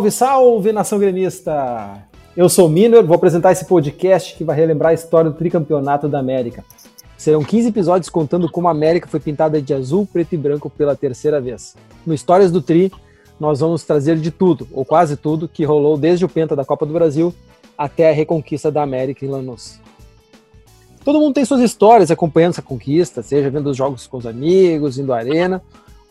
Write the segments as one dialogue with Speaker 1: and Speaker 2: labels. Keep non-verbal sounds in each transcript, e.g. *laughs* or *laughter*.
Speaker 1: Salve, salve, nação gremista! Eu sou o Miner, vou apresentar esse podcast que vai relembrar a história do tricampeonato da América. Serão 15 episódios contando como a América foi pintada de azul, preto e branco pela terceira vez. No Histórias do Tri, nós vamos trazer de tudo, ou quase tudo, que rolou desde o Penta da Copa do Brasil até a reconquista da América em Lanús. Todo mundo tem suas histórias acompanhando essa conquista, seja vendo os jogos com os amigos, indo à arena,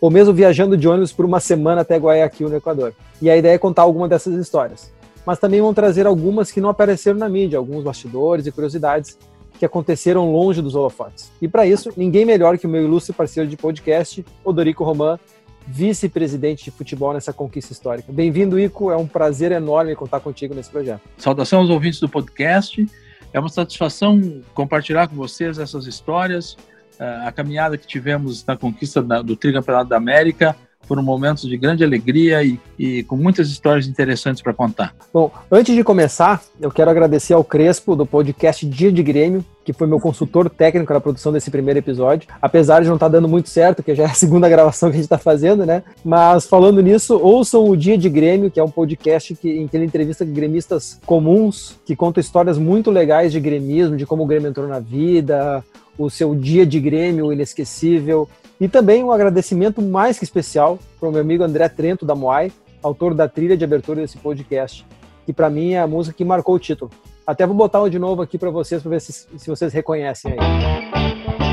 Speaker 1: ou mesmo viajando de ônibus por uma semana até Guayaquil, no Equador. E a ideia é contar alguma dessas histórias. Mas também vão trazer algumas que não apareceram na mídia, alguns bastidores e curiosidades que aconteceram longe dos holofotes. E para isso, ninguém melhor que o meu ilustre parceiro de podcast, Odorico Roman, vice-presidente de futebol nessa conquista histórica. Bem-vindo, Ico. É um prazer enorme contar contigo nesse projeto.
Speaker 2: Saudação aos ouvintes do podcast. É uma satisfação compartilhar com vocês essas histórias, a caminhada que tivemos na conquista do Tricampeonato da América foram momentos de grande alegria e, e com muitas histórias interessantes para contar.
Speaker 1: Bom, antes de começar, eu quero agradecer ao Crespo do podcast Dia de Grêmio, que foi meu consultor técnico na produção desse primeiro episódio. Apesar de não estar tá dando muito certo, que já é a *laughs* segunda gravação que a gente está fazendo, né? Mas falando nisso, ouçam o Dia de Grêmio, que é um podcast que, em que ele entrevista gremistas comuns, que conta histórias muito legais de gremismo, de como o Grêmio entrou na vida, o seu dia de Grêmio inesquecível. E também um agradecimento mais que especial para o meu amigo André Trento, da Moai, autor da trilha de abertura desse podcast, que para mim é a música que marcou o título. Até vou botar de novo aqui para vocês, para ver se, se vocês reconhecem aí.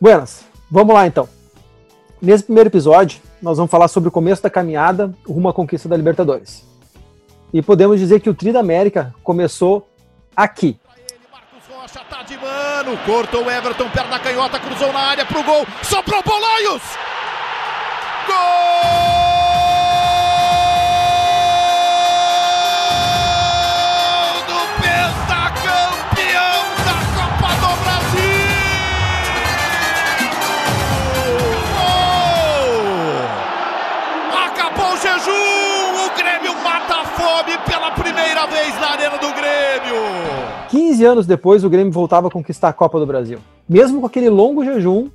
Speaker 1: Buenas, vamos lá então. Nesse primeiro episódio, nós vamos falar sobre o começo da caminhada rumo à conquista da Libertadores. E podemos dizer que o Tri da América começou aqui.
Speaker 3: Rocha tá de mano, cortou o Everton, perna canhota, cruzou na área pro gol, soprou Bolanhos! Gol! Primeira vez na Arena do Grêmio.
Speaker 1: 15 anos depois, o Grêmio voltava a conquistar a Copa do Brasil. Mesmo com aquele longo jejum,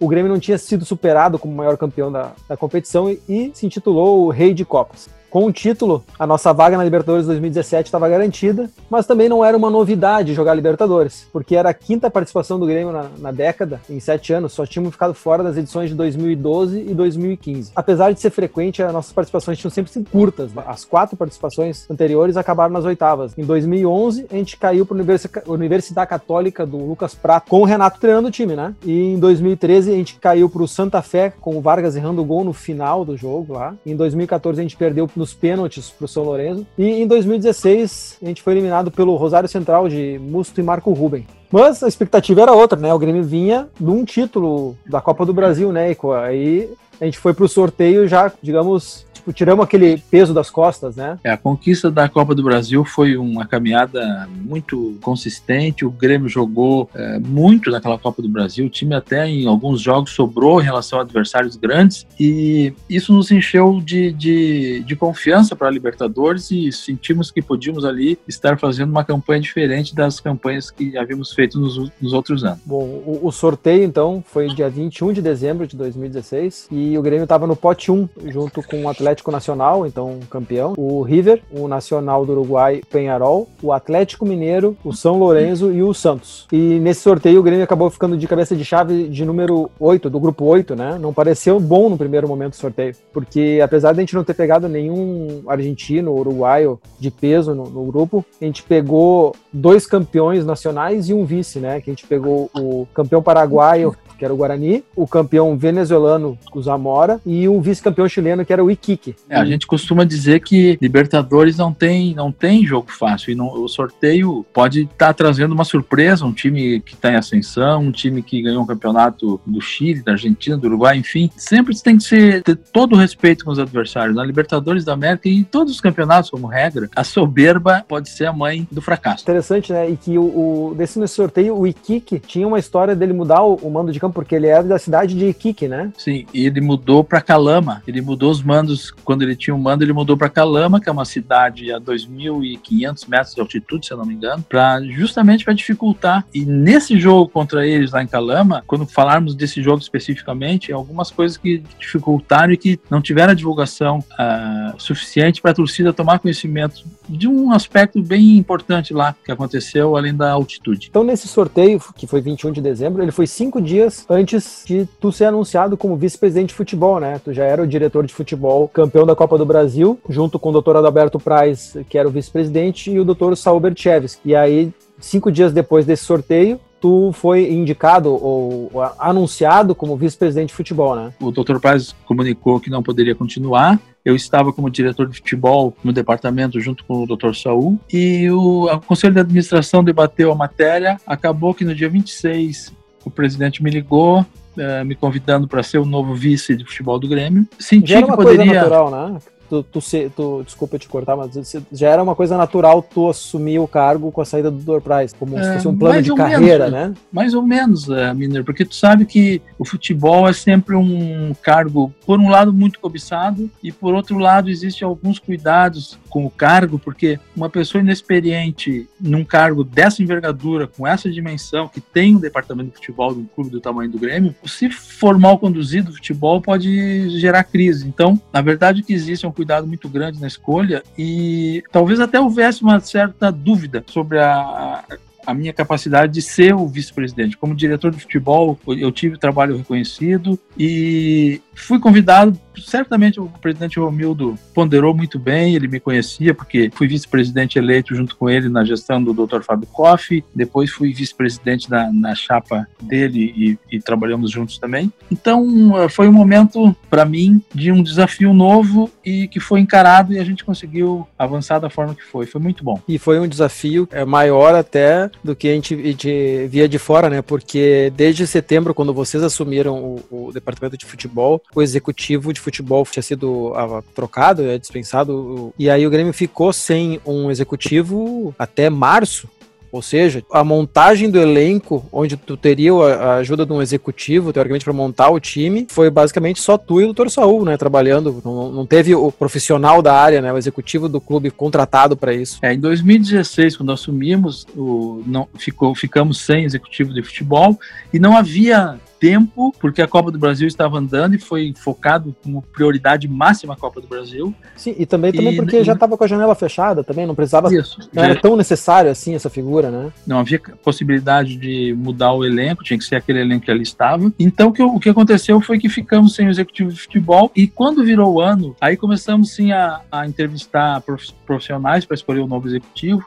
Speaker 1: o Grêmio não tinha sido superado como maior campeão da, da competição e, e se intitulou o Rei de Copas. Com o título, a nossa vaga na Libertadores 2017 estava garantida, mas também não era uma novidade jogar Libertadores, porque era a quinta participação do Grêmio na, na década, em sete anos, só tínhamos ficado fora das edições de 2012 e 2015. Apesar de ser frequente, as nossas participações tinham sempre sido curtas. Né? As quatro participações anteriores acabaram nas oitavas. Em 2011, a gente caiu para a Universidade Católica do Lucas Prato, com o Renato treinando o time, né? E em 2013, a gente caiu para o Santa Fé, com o Vargas errando o gol no final do jogo lá. Em 2014, a gente perdeu nos pênaltis para o São Lourenço. E em 2016 a gente foi eliminado pelo Rosário Central de Musto e Marco Ruben. Mas a expectativa era outra, né? O Grêmio vinha de um título da Copa do Brasil, né? E aí a gente foi para o sorteio já, digamos, tipo, tiramos aquele peso das costas, né?
Speaker 2: É, a conquista da Copa do Brasil foi uma caminhada muito consistente. O Grêmio jogou é, muito naquela Copa do Brasil. O time até em alguns jogos sobrou em relação a adversários grandes e isso nos encheu de, de, de confiança para a Libertadores e sentimos que podíamos ali estar fazendo uma campanha diferente das campanhas que havíamos feito nos, nos outros anos.
Speaker 1: Bom, o, o sorteio então foi dia 21 de dezembro de 2016 e o Grêmio estava no pote 1 junto com o Atlético Atlético Nacional, então campeão, o River, o Nacional do Uruguai, Penharol, o Atlético Mineiro, o São Lourenço e o Santos. E nesse sorteio o Grêmio acabou ficando de cabeça de chave de número 8, do grupo 8, né? Não pareceu bom no primeiro momento do sorteio, porque apesar de a gente não ter pegado nenhum argentino uruguaio de peso no, no grupo, a gente pegou dois campeões nacionais e um vice, né? Que a gente pegou o campeão paraguaio que era o Guarani, o campeão venezuelano, o Zamora, e o vice-campeão chileno, que era o Iquique.
Speaker 2: É, a gente costuma dizer que Libertadores não tem, não tem jogo fácil. E não, o sorteio pode estar tá trazendo uma surpresa, um time que está em ascensão, um time que ganhou um campeonato do Chile, da Argentina, do Uruguai, enfim. Sempre tem que ser, ter todo o respeito com os adversários. Na Libertadores da América e em todos os campeonatos, como regra, a soberba pode ser a mãe do fracasso.
Speaker 1: Interessante, né? E que o, o desse nesse sorteio, o Iquique tinha uma história dele mudar o, o mando de campo, porque ele era da cidade de Iquique, né?
Speaker 2: Sim, e ele mudou para Calama. Ele mudou os mandos, quando ele tinha um mando, ele mudou para Calama, que é uma cidade a 2.500 metros de altitude, se eu não me engano, para justamente para dificultar. E nesse jogo contra eles lá em Calama, quando falarmos desse jogo especificamente, algumas coisas que dificultaram e que não tiveram a divulgação uh, suficiente para a torcida tomar conhecimento de um aspecto bem importante lá que aconteceu, além da altitude.
Speaker 1: Então, nesse sorteio, que foi 21 de dezembro, ele foi cinco dias antes de tu ser anunciado como vice-presidente de futebol, né? Tu já era o diretor de futebol, campeão da Copa do Brasil, junto com o doutor Adalberto Praz, que era o vice-presidente, e o doutor Saul Berchevski. E aí, cinco dias depois desse sorteio, tu foi indicado ou anunciado como vice-presidente de futebol, né?
Speaker 2: O Dr. Paz comunicou que não poderia continuar. Eu estava como diretor de futebol no departamento junto com o Dr. Saul e o, o Conselho de Administração debateu a matéria. Acabou que no dia 26 o presidente me ligou Uh, me convidando para ser o novo vice de futebol do Grêmio.
Speaker 1: Senti Já era uma que poderia... coisa natural, né? tu, tu, tu, desculpa te cortar, mas já era uma coisa natural tu assumir o cargo com a saída do Dor Price, como é, se fosse um plano de carreira,
Speaker 2: menos,
Speaker 1: né?
Speaker 2: Mais ou menos, uh, Miner, porque tu sabe que o futebol é sempre um cargo, por um lado, muito cobiçado, e por outro lado, existem alguns cuidados com o cargo, porque uma pessoa inexperiente num cargo dessa envergadura, com essa dimensão, que tem um departamento de futebol de um clube do tamanho do Grêmio, se for mal conduzido o futebol, pode gerar crise. Então, na verdade, o que existe é um cuidado muito grande na escolha e talvez até houvesse uma certa dúvida sobre a, a minha capacidade de ser o vice-presidente. Como diretor de futebol, eu tive trabalho reconhecido e fui convidado certamente o presidente Romildo ponderou muito bem, ele me conhecia porque fui vice-presidente eleito junto com ele na gestão do Dr. Fábio Koff, depois fui vice-presidente na, na, chapa dele e, e, trabalhamos juntos também. Então eh, foi um momento para mim de um desafio novo e que foi encarado e a gente conseguiu avançar da forma que foi. Foi muito bom.
Speaker 1: E foi um desafio é, maior até do que a gente via de fora, né? Porque desde setembro, quando vocês assumiram o, o departamento de futebol, o executivo de futebol tinha sido ah, trocado, é, dispensado, e aí o Grêmio ficou sem um executivo até março. Ou seja, a montagem do elenco, onde tu teria a ajuda de um executivo, teoricamente, para montar o time, foi basicamente só tu e o Dr. Saul, né, trabalhando. Não, não teve o profissional da área, né, o executivo do clube contratado para isso.
Speaker 2: É, em 2016, quando assumimos, o, não, ficou, ficamos sem executivo de futebol e não havia tempo, porque a Copa do Brasil estava andando e foi focado como prioridade máxima a Copa do Brasil.
Speaker 1: Sim, e também, também e, porque e, já estava com a janela fechada também, não precisava. Isso, não já, era tão necessário assim essa figura, né?
Speaker 2: Não havia possibilidade de mudar o elenco, tinha que ser aquele elenco que ali estava. Então o que, o que aconteceu foi que ficamos sem o executivo de futebol e quando virou o ano, aí começamos sim a, a entrevistar profissionais para escolher o novo executivo.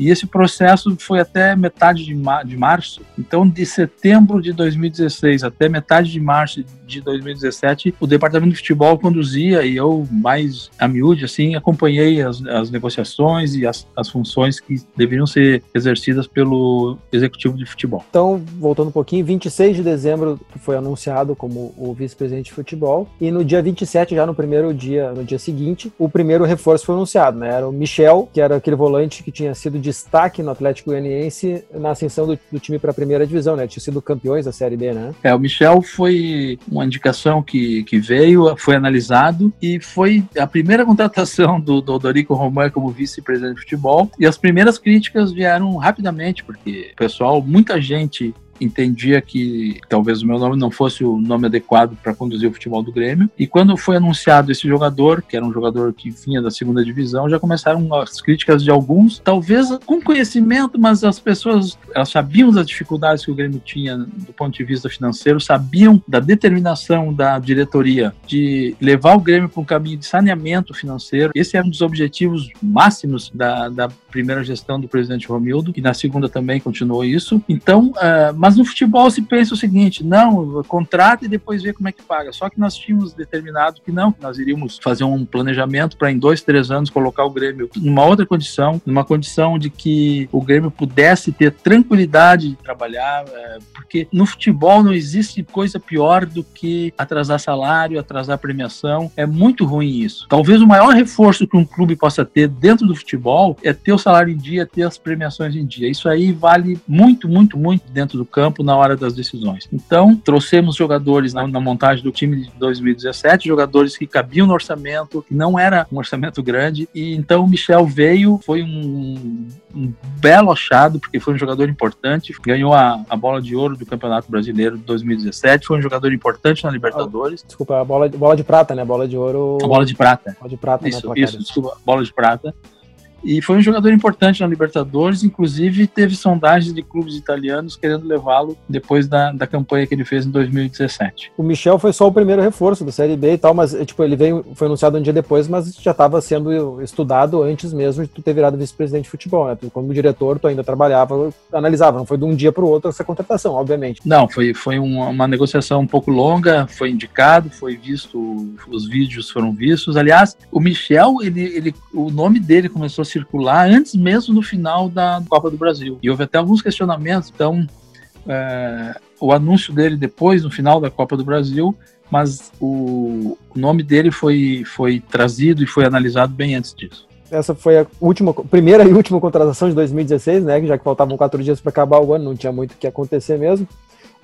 Speaker 2: E esse processo foi até metade de, ma de março. Então, de setembro de 2016 até metade de março de 2017, o departamento de futebol conduzia e eu, mais a miúde, assim, acompanhei as, as negociações e as, as funções que deveriam ser exercidas pelo executivo de futebol.
Speaker 1: Então, voltando um pouquinho, 26 de dezembro foi anunciado como o vice-presidente de futebol e no dia 27, já no primeiro dia, no dia seguinte, o primeiro reforço foi anunciado, né? Era o Michel, que era aquele volante que tinha sido destaque no Atlético Goianiense na ascensão do, do time para a primeira divisão, né? Tinha sido campeões da Série B, né?
Speaker 2: É, o Michel foi uma indicação que, que veio, foi analisado e foi a primeira *laughs* contratação do, do Dorico Román como vice-presidente de futebol. E as primeiras críticas vieram rapidamente, porque o pessoal, muita gente entendia que talvez o meu nome não fosse o nome adequado para conduzir o futebol do Grêmio. E quando foi anunciado esse jogador, que era um jogador que vinha da segunda divisão, já começaram as críticas de alguns, talvez com conhecimento, mas as pessoas elas sabiam das dificuldades que o Grêmio tinha do ponto de vista financeiro, sabiam da determinação da diretoria de levar o Grêmio para um caminho de saneamento financeiro. Esse era um dos objetivos máximos da, da primeira gestão do presidente Romildo, e na segunda também continuou isso. Então, uh, mas no futebol se pensa o seguinte: não, contrata e depois vê como é que paga. Só que nós tínhamos determinado que não, que nós iríamos fazer um planejamento para em dois, três anos colocar o Grêmio numa outra condição, numa condição de que o Grêmio pudesse ter tranquilidade de trabalhar, é, porque no futebol não existe coisa pior do que atrasar salário, atrasar premiação. É muito ruim isso. Talvez o maior reforço que um clube possa ter dentro do futebol é ter o salário em dia, ter as premiações em dia. Isso aí vale muito, muito, muito dentro do campo na hora das decisões. Então, trouxemos jogadores na, na montagem do time de 2017, jogadores que cabiam no orçamento, que não era um orçamento grande, e então o Michel veio, foi um, um belo achado, porque foi um jogador importante, ganhou a, a bola de ouro do Campeonato Brasileiro de 2017, foi um jogador importante na Libertadores.
Speaker 1: Desculpa, a bola, bola de prata, né? Bola de ouro.
Speaker 2: A bola de prata.
Speaker 1: Bola de prata,
Speaker 2: isso, né? Isso, desculpa, bola de prata. E foi um jogador importante na Libertadores, inclusive teve sondagens de clubes italianos querendo levá-lo depois da, da campanha que ele fez em 2017.
Speaker 1: O Michel foi só o primeiro reforço da Série B e tal, mas tipo, ele veio, foi anunciado um dia depois, mas já estava sendo estudado antes mesmo de tu ter virado vice-presidente de futebol, né? Como diretor, tu ainda trabalhava, analisava, não foi de um dia para o outro essa contratação, obviamente.
Speaker 2: Não, foi, foi uma, uma negociação um pouco longa, foi indicado, foi visto, os vídeos foram vistos. Aliás, o Michel, ele, ele, o nome dele começou a circular antes mesmo do final da Copa do Brasil. E houve até alguns questionamentos, então é, o anúncio dele depois, no final da Copa do Brasil, mas o, o nome dele foi, foi trazido e foi analisado bem antes disso
Speaker 1: essa foi a última, primeira e última contratação de 2016, né? Já que faltavam quatro dias para acabar o ano, não tinha muito o que acontecer mesmo.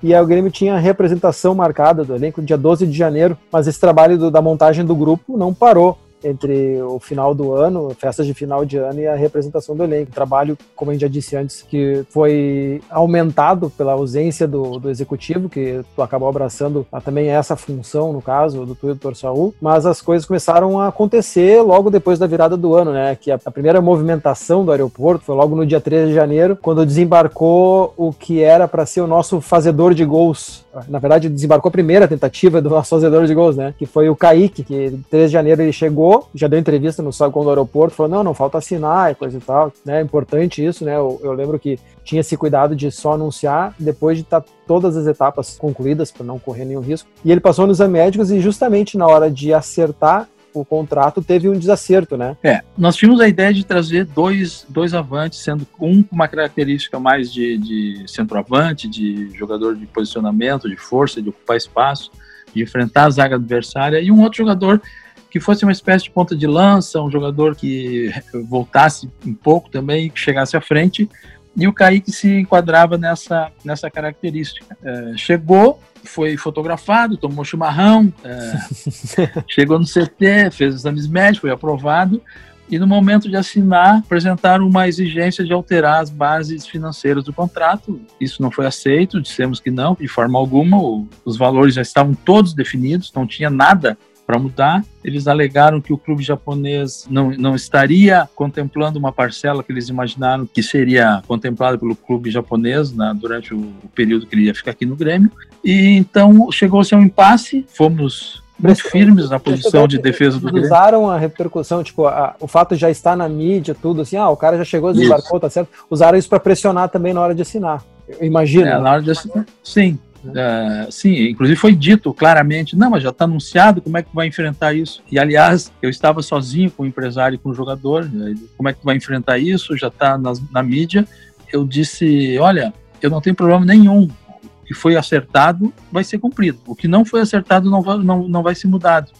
Speaker 1: E aí o Grêmio tinha a representação marcada do elenco dia 12 de janeiro, mas esse trabalho do, da montagem do grupo não parou entre o final do ano, festas de final de ano e a representação do elenco. trabalho, como a gente já disse antes, que foi aumentado pela ausência do, do executivo, que acabou abraçando também essa função, no caso, do Tudo Saúl, mas as coisas começaram a acontecer logo depois da virada do ano, né? Que a, a primeira movimentação do aeroporto foi logo no dia 13 de janeiro, quando desembarcou o que era para ser o nosso fazedor de gols. Na verdade, desembarcou a primeira tentativa do nosso fazedor de gols, né? Que foi o Kaique, que 13 de janeiro ele chegou já deu entrevista no Saguão do aeroporto, falou, não, não falta assinar e coisa e tal, né, importante isso, né, eu, eu lembro que tinha esse cuidado de só anunciar depois de estar tá todas as etapas concluídas para não correr nenhum risco. E ele passou nos médicos e justamente na hora de acertar o contrato teve um desacerto, né?
Speaker 2: É, nós tínhamos a ideia de trazer dois, dois avantes, sendo um com uma característica mais de, de centroavante, de jogador de posicionamento, de força, de ocupar espaço, de enfrentar a zaga adversária, e um outro jogador que fosse uma espécie de ponta de lança, um jogador que voltasse um pouco também, que chegasse à frente, e o Kaique se enquadrava nessa, nessa característica. É, chegou, foi fotografado, tomou chimarrão, é, *laughs* chegou no CT, fez exames médicos, foi aprovado, e no momento de assinar, apresentaram uma exigência de alterar as bases financeiras do contrato. Isso não foi aceito, dissemos que não, de forma alguma, os valores já estavam todos definidos, não tinha nada para mudar. Eles alegaram que o clube japonês não, não estaria contemplando uma parcela que eles imaginaram que seria contemplada pelo clube japonês na, durante o, o período que ele ia ficar aqui no Grêmio. E então chegou-se a um impasse, fomos muito firmes na posição de defesa do Grêmio.
Speaker 1: Usaram a repercussão, tipo, a, o fato já estar na mídia, tudo assim, ah, o cara já chegou, desembarcou, tá certo. Usaram isso para pressionar também na hora de assinar. Imagina.
Speaker 2: É, na hora de assinar, sim. Uh, sim, inclusive foi dito claramente, não, mas já está anunciado, como é que vai enfrentar isso? E aliás, eu estava sozinho com o empresário e com o jogador, né, como é que vai enfrentar isso? Já está na mídia. Eu disse, olha, eu não tenho problema nenhum. O que foi acertado vai ser cumprido. O que não foi acertado não vai, não, não vai ser mudado.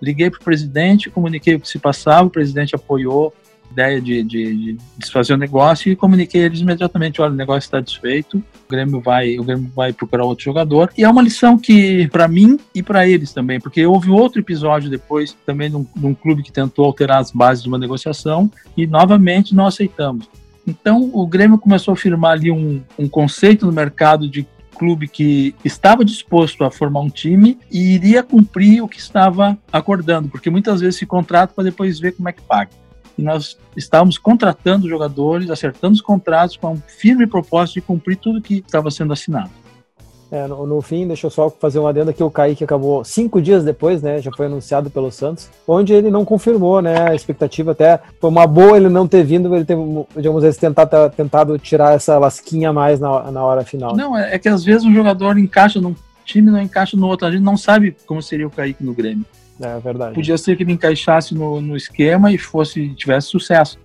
Speaker 2: Liguei para o presidente, comuniquei o que se passava, o presidente apoiou ideia de, de, de o negócio e comuniquei eles imediatamente, olha, o negócio está desfeito, o Grêmio vai, o Grêmio vai procurar outro jogador. E é uma lição que para mim e para eles também, porque houve outro episódio depois também num, num clube que tentou alterar as bases de uma negociação e novamente não aceitamos. Então o Grêmio começou a firmar ali um, um conceito no mercado de clube que estava disposto a formar um time e iria cumprir o que estava acordando, porque muitas vezes se contrata para depois ver como é que paga e nós estávamos contratando jogadores, acertando os contratos com um firme propósito de cumprir tudo que estava sendo assinado.
Speaker 1: É, no, no, fim, deixa eu só fazer um adendo aqui, o Kaique acabou cinco dias depois, né, já foi anunciado pelo Santos, onde ele não confirmou, né, a expectativa até foi uma boa ele não ter vindo, ele ter, digamos, vezes tentar, tentado tirar essa lasquinha a mais na, na hora final.
Speaker 2: Não, é, é que às vezes um jogador encaixa num time, não encaixa no outro, a gente não sabe como seria o Kaique no Grêmio.
Speaker 1: É verdade.
Speaker 2: Podia ser que ele encaixasse no, no esquema e fosse tivesse sucesso.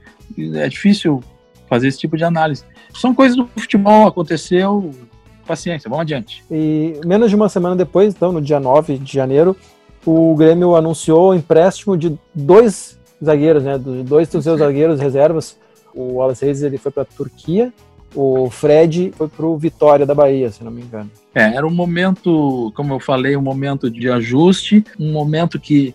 Speaker 2: É difícil fazer esse tipo de análise. São coisas do futebol, aconteceu, paciência, vamos adiante.
Speaker 1: E menos de uma semana depois, então, no dia 9 de janeiro, o Grêmio anunciou o empréstimo de dois zagueiros, né, dois dos seus zagueiros reservas. O Wallace Reis ele foi para a Turquia, o Fred foi para o Vitória da Bahia, se não me engano.
Speaker 2: É, era um momento, como eu falei, um momento de ajuste, um momento que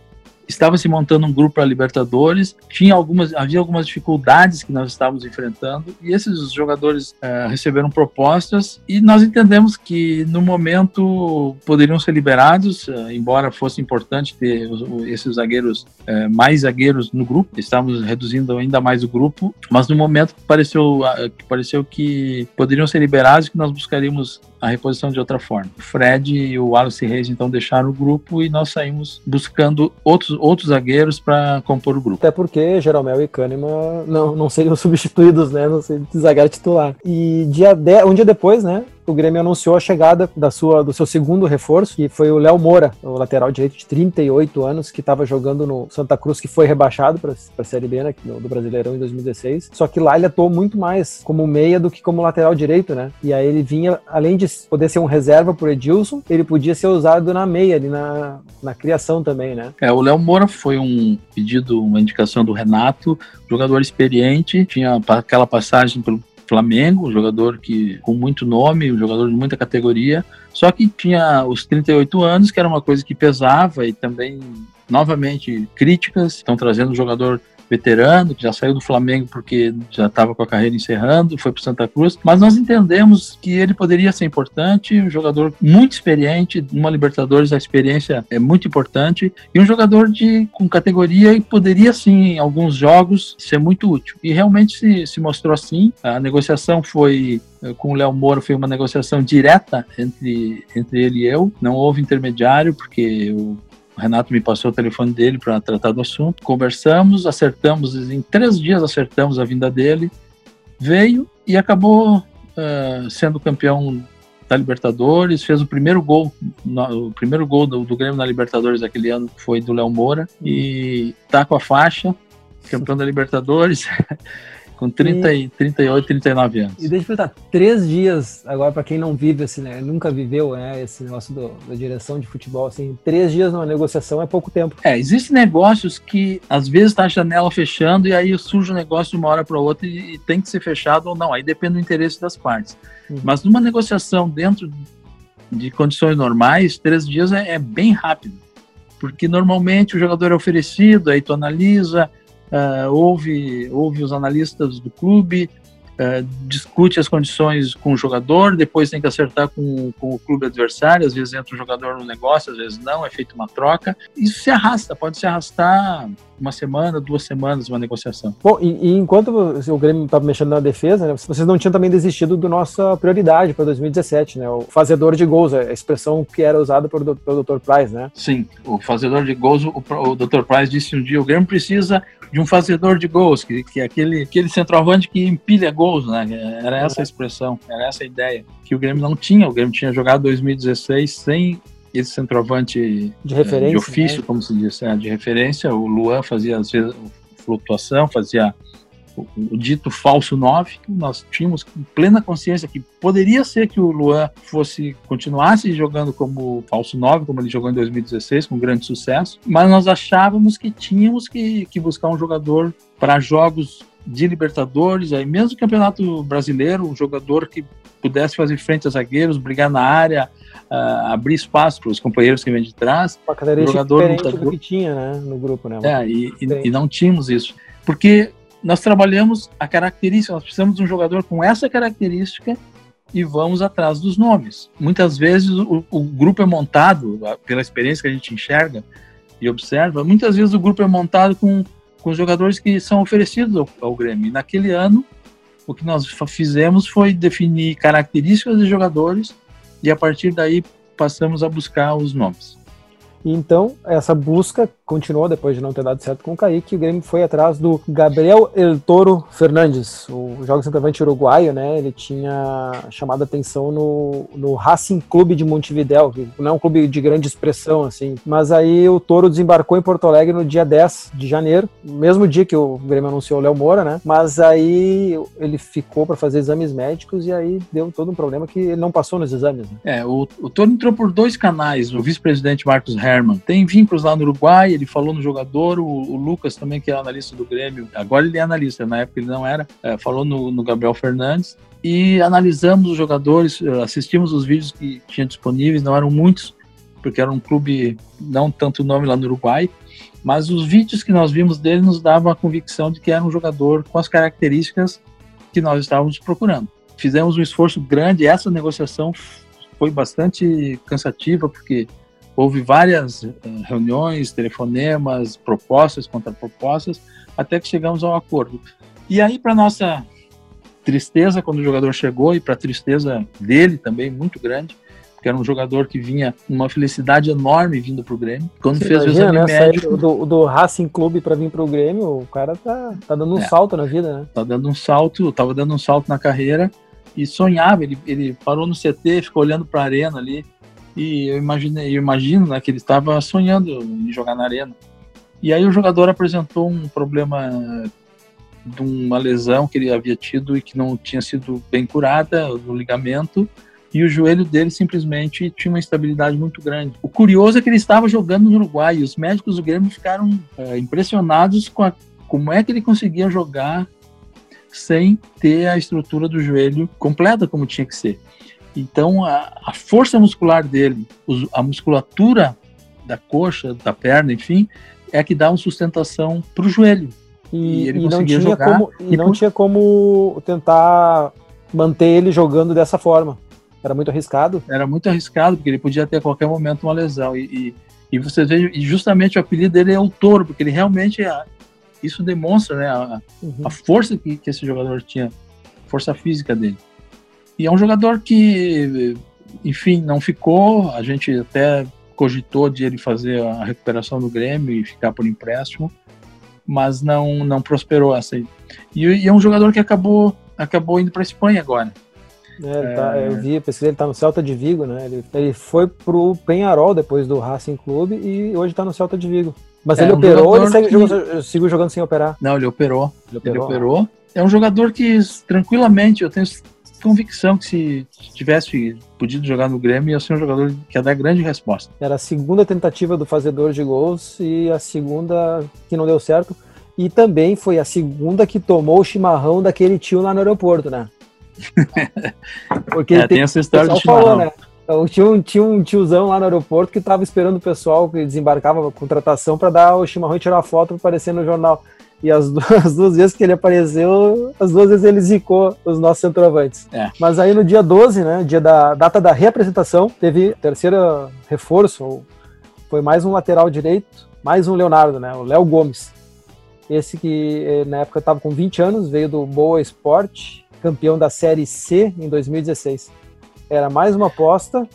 Speaker 2: estava se montando um grupo para Libertadores, tinha algumas, havia algumas dificuldades que nós estávamos enfrentando e esses jogadores é, receberam propostas e nós entendemos que no momento poderiam ser liberados, é, embora fosse importante ter esses zagueiros, é, mais zagueiros no grupo, estávamos reduzindo ainda mais o grupo, mas no momento pareceu, pareceu que poderiam ser liberados que nós buscaríamos a reposição de outra forma. O Fred e o Wallace Reis então deixaram o grupo e nós saímos buscando outros, outros zagueiros para compor o grupo.
Speaker 1: Até porque Jeromel e Kahneman não, não seriam *laughs* substituídos, né? Não seriam zagueiro titular. E dia de, um dia depois, né? O Grêmio anunciou a chegada da sua, do seu segundo reforço, que foi o Léo Moura, o lateral direito de 38 anos, que estava jogando no Santa Cruz, que foi rebaixado para a Série B né, do Brasileirão em 2016. Só que lá ele atuou muito mais como meia do que como lateral direito, né? E aí ele vinha, além de poder ser um reserva por Edilson, ele podia ser usado na meia, ali na, na criação também, né?
Speaker 2: É, o Léo Moura foi um pedido, uma indicação do Renato, jogador experiente, tinha aquela passagem pelo Flamengo, um jogador que com muito nome, um jogador de muita categoria, só que tinha os 38 anos, que era uma coisa que pesava e também novamente críticas, estão trazendo um jogador veterano, que já saiu do Flamengo porque já estava com a carreira encerrando, foi para Santa Cruz, mas nós entendemos que ele poderia ser importante, um jogador muito experiente, numa Libertadores a experiência é muito importante, e um jogador de com categoria e poderia sim, em alguns jogos, ser muito útil. E realmente se, se mostrou assim, a negociação foi eh, com o Léo Moura foi uma negociação direta entre, entre ele e eu, não houve intermediário, porque o o Renato me passou o telefone dele para tratar do assunto. Conversamos, acertamos, em três dias acertamos a vinda dele. Veio e acabou uh, sendo campeão da Libertadores, fez o primeiro gol, no, o primeiro gol do, do, Grêmio na Libertadores daquele ano foi do Léo Moura e tá com a faixa, campeão da Libertadores. *laughs* Com 30 e, 38, 39 anos.
Speaker 1: E deixa eu perguntar, três dias, agora para quem não vive, assim, né, nunca viveu né, esse negócio do, da direção de futebol, assim, três dias numa negociação é pouco tempo.
Speaker 2: É, existem negócios que às vezes está a janela fechando e aí surge um negócio de uma hora para outra e, e, tem que ser fechado ou não, aí depende do interesse das partes. Uhum. Mas numa negociação dentro de condições normais, três dias é, é bem rápido, porque normalmente o jogador é oferecido, aí tu analisa, uh, ouve, ouve os analistas do clube, uh, discute as condições com o jogador, depois tem que acertar com, com o clube adversário, às vezes entra o jogador no negócio, às vezes não, é feita uma troca. Isso se arrasta, pode se arrastar uma semana, duas semanas uma negociação.
Speaker 1: Bom, e, e enquanto o Grêmio estava mexendo na defesa, né, vocês não tinham também desistido da nossa prioridade para 2017, né? O fazedor de gols, a expressão que era usada pelo, pelo Dr. Price, né?
Speaker 2: Sim, o fazedor de gols, o, o Dr. Price disse um dia, o Grêmio precisa de um fazedor de gols, que, que é aquele, aquele centroavante que empilha gols, né? Era essa a expressão, era essa a ideia. Que o Grêmio não tinha, o Grêmio tinha jogado 2016 sem esse centroavante
Speaker 1: de, referência,
Speaker 2: de ofício, né? como se diz, é, de referência. O Luan fazia às vezes flutuação, fazia o, o, dito falso 9, nós tínhamos plena consciência que poderia ser que o Luan fosse continuasse jogando como falso 9, como ele jogou em 2016, com grande sucesso, mas nós achávamos que tínhamos que, que buscar um jogador para jogos de Libertadores, aí mesmo Campeonato Brasileiro, um jogador que pudesse fazer frente a zagueiros, brigar na área, uh, abrir espaço para os companheiros que vêm de trás.
Speaker 1: Uma característica jogador diferente do que tinha né, no grupo, né?
Speaker 2: É, e, e, e, não tínhamos isso. Porque nós trabalhamos a característica, nós precisamos de um jogador com essa característica e vamos atrás dos nomes. Muitas vezes o, o, grupo é montado, pela experiência que a gente enxerga e observa, muitas vezes o grupo é montado com, com os jogadores que são oferecidos ao, ao Grêmio. E naquele ano, o que nós fizemos foi definir características de jogadores e a partir daí passamos a buscar os nomes.
Speaker 1: Então, essa busca continuou depois de não ter dado certo com o Kaique. O Grêmio foi atrás do Gabriel El Toro Fernandes, o jogo centroavante uruguaio, né? Ele tinha chamado atenção no, no Racing Clube de Montevidéu, que não é um clube de grande expressão, assim. Mas aí o Toro desembarcou em Porto Alegre no dia 10 de janeiro, mesmo dia que o Grêmio anunciou o Léo Moura, né? Mas aí ele ficou para fazer exames médicos e aí deu todo um problema que ele não passou nos exames. Né?
Speaker 2: É, o, o Toro entrou por dois canais, o vice-presidente Marcos Herman. Tem vínculos lá no Uruguai, ele falou no jogador, o, o, Lucas também, que é analista do Grêmio, agora ele é analista, na época ele não era, é, falou no, no Gabriel Fernandes, e analisamos os jogadores, assistimos os vídeos que tinha disponíveis, não eram muitos, porque era um clube não tanto nome lá no Uruguai, mas os vídeos que nós vimos dele nos davam a convicção de que era um jogador com as características que nós estávamos procurando. Fizemos um esforço grande, essa negociação foi bastante cansativa, porque Houve várias eh, reuniões, telefonemas, propostas, contrapropostas, até que chegamos ao acordo. E aí, para nossa tristeza, quando o jogador chegou, e para tristeza dele também, muito grande, porque era um jogador que vinha uma felicidade enorme vindo para o Grêmio. Quando Você fez imagina, o exame né, médico...
Speaker 1: Do, do Racing Clube para vir para o Grêmio, o cara tá, tá dando um é, salto na vida, né?
Speaker 2: Tá dando um salto, tava dando um salto na carreira e sonhava, ele, ele parou no CT, ficou olhando para a arena ali, e eu imaginei, eu imagino né, que ele estava sonhando em jogar na arena. E aí o jogador apresentou um problema de uma lesão que ele havia tido e que não tinha sido bem curada, no ligamento, e o joelho dele simplesmente tinha uma instabilidade muito grande. O curioso é que ele estava jogando no Uruguai e os médicos do Grêmio ficaram é, impressionados com a, como é que ele conseguia jogar sem ter a estrutura do joelho completa como tinha que ser. Então, a, a força muscular dele, a musculatura da coxa, da perna, enfim, é que dá uma sustentação para o joelho.
Speaker 1: E, e ele e não tinha jogar. Como, e, e não por... tinha como tentar manter ele jogando dessa forma. Era muito arriscado.
Speaker 2: Era muito arriscado, porque ele podia ter a qualquer momento uma lesão. E, e, e você vê, e justamente o apelido dele é o touro, porque ele realmente. É, isso demonstra né, a, uhum. a força que, que esse jogador tinha, força física dele. E é um jogador que, enfim, não ficou. A gente até cogitou de ele fazer a recuperação do Grêmio e ficar por empréstimo, mas não não prosperou essa aí. E, e é um jogador que acabou acabou indo para Espanha agora.
Speaker 1: É, tá, é... eu vi, pesquisei, ele tá no Celta de Vigo, né? Ele, ele foi pro Penharol depois do Racing Clube e hoje tá no Celta de Vigo. Mas é ele um operou ou ele segue que... jogando, seguiu jogando sem operar?
Speaker 2: Não, ele operou. Ele operou. Ele operou. É um jogador que tranquilamente, eu tenho convicção que se tivesse podido jogar no Grêmio, ia ser um jogador que ia dar grande resposta.
Speaker 1: Era a segunda tentativa do fazedor de gols e a segunda que não deu certo. E também foi a segunda que tomou o chimarrão daquele tio lá no aeroporto, né? *laughs*
Speaker 2: Porque é, tem, tem essa história do chimarrão. Falou, né?
Speaker 1: Então, tinha, um, tinha um tiozão lá no aeroporto que estava esperando o pessoal que desembarcava a contratação para dar o chimarrão e tirar a foto para aparecer no jornal. E as duas, *laughs* as duas, vezes que ele apareceu, as duas vezes ele zicou os nossos centroavantes. É. Mas aí no dia 12, né, dia da data da reapresentação, teve terceiro reforço, foi mais um lateral direito, mais um Leonardo, né, o Léo Gomes. Esse que eh, na época estava com 20 anos, veio do Boa Esporte, campeão da Série C em 2016. Era mais uma aposta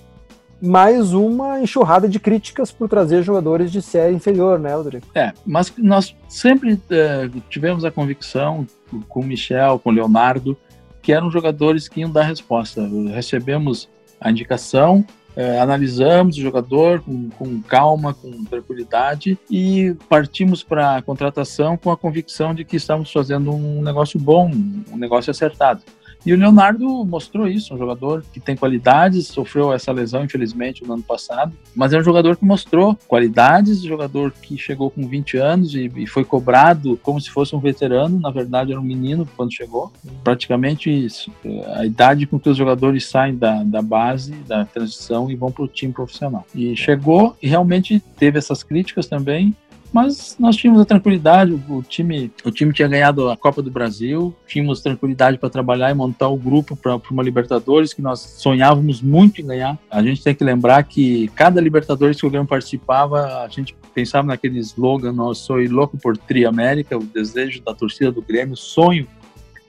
Speaker 1: mais uma enxurrada de críticas por trazer jogadores de série inferior, né, Rodrigo?
Speaker 2: É, mas nós sempre é, tivemos a convicção, com o Michel, com o Leonardo, que eram jogadores que iam dar resposta. Recebemos a indicação, é, analisamos o jogador com, com, calma, com tranquilidade e partimos para a contratação com a convicção de que estávamos fazendo um negócio bom, um negócio acertado. E o Leonardo mostrou isso, um jogador que tem qualidades, sofreu essa lesão, infelizmente, no ano passado, mas é um jogador que mostrou qualidades, jogador que chegou com 20 anos e, e foi cobrado como se fosse um veterano, na verdade era um menino quando chegou, praticamente isso, a idade com que os jogadores saem da, da base, da transição e vão para o time profissional. E chegou e realmente teve essas críticas também, mas nós tínhamos a tranquilidade, o, time, o time tinha ganhado a Copa do Brasil, tínhamos tranquilidade para trabalhar e montar o grupo para uma Libertadores que nós sonhávamos muito em ganhar. A gente tem que lembrar que cada Libertadores que o Grêmio participava, a gente pensava naquele slogan, nós sou louco por Tri América, o desejo da torcida do Grêmio, o sonho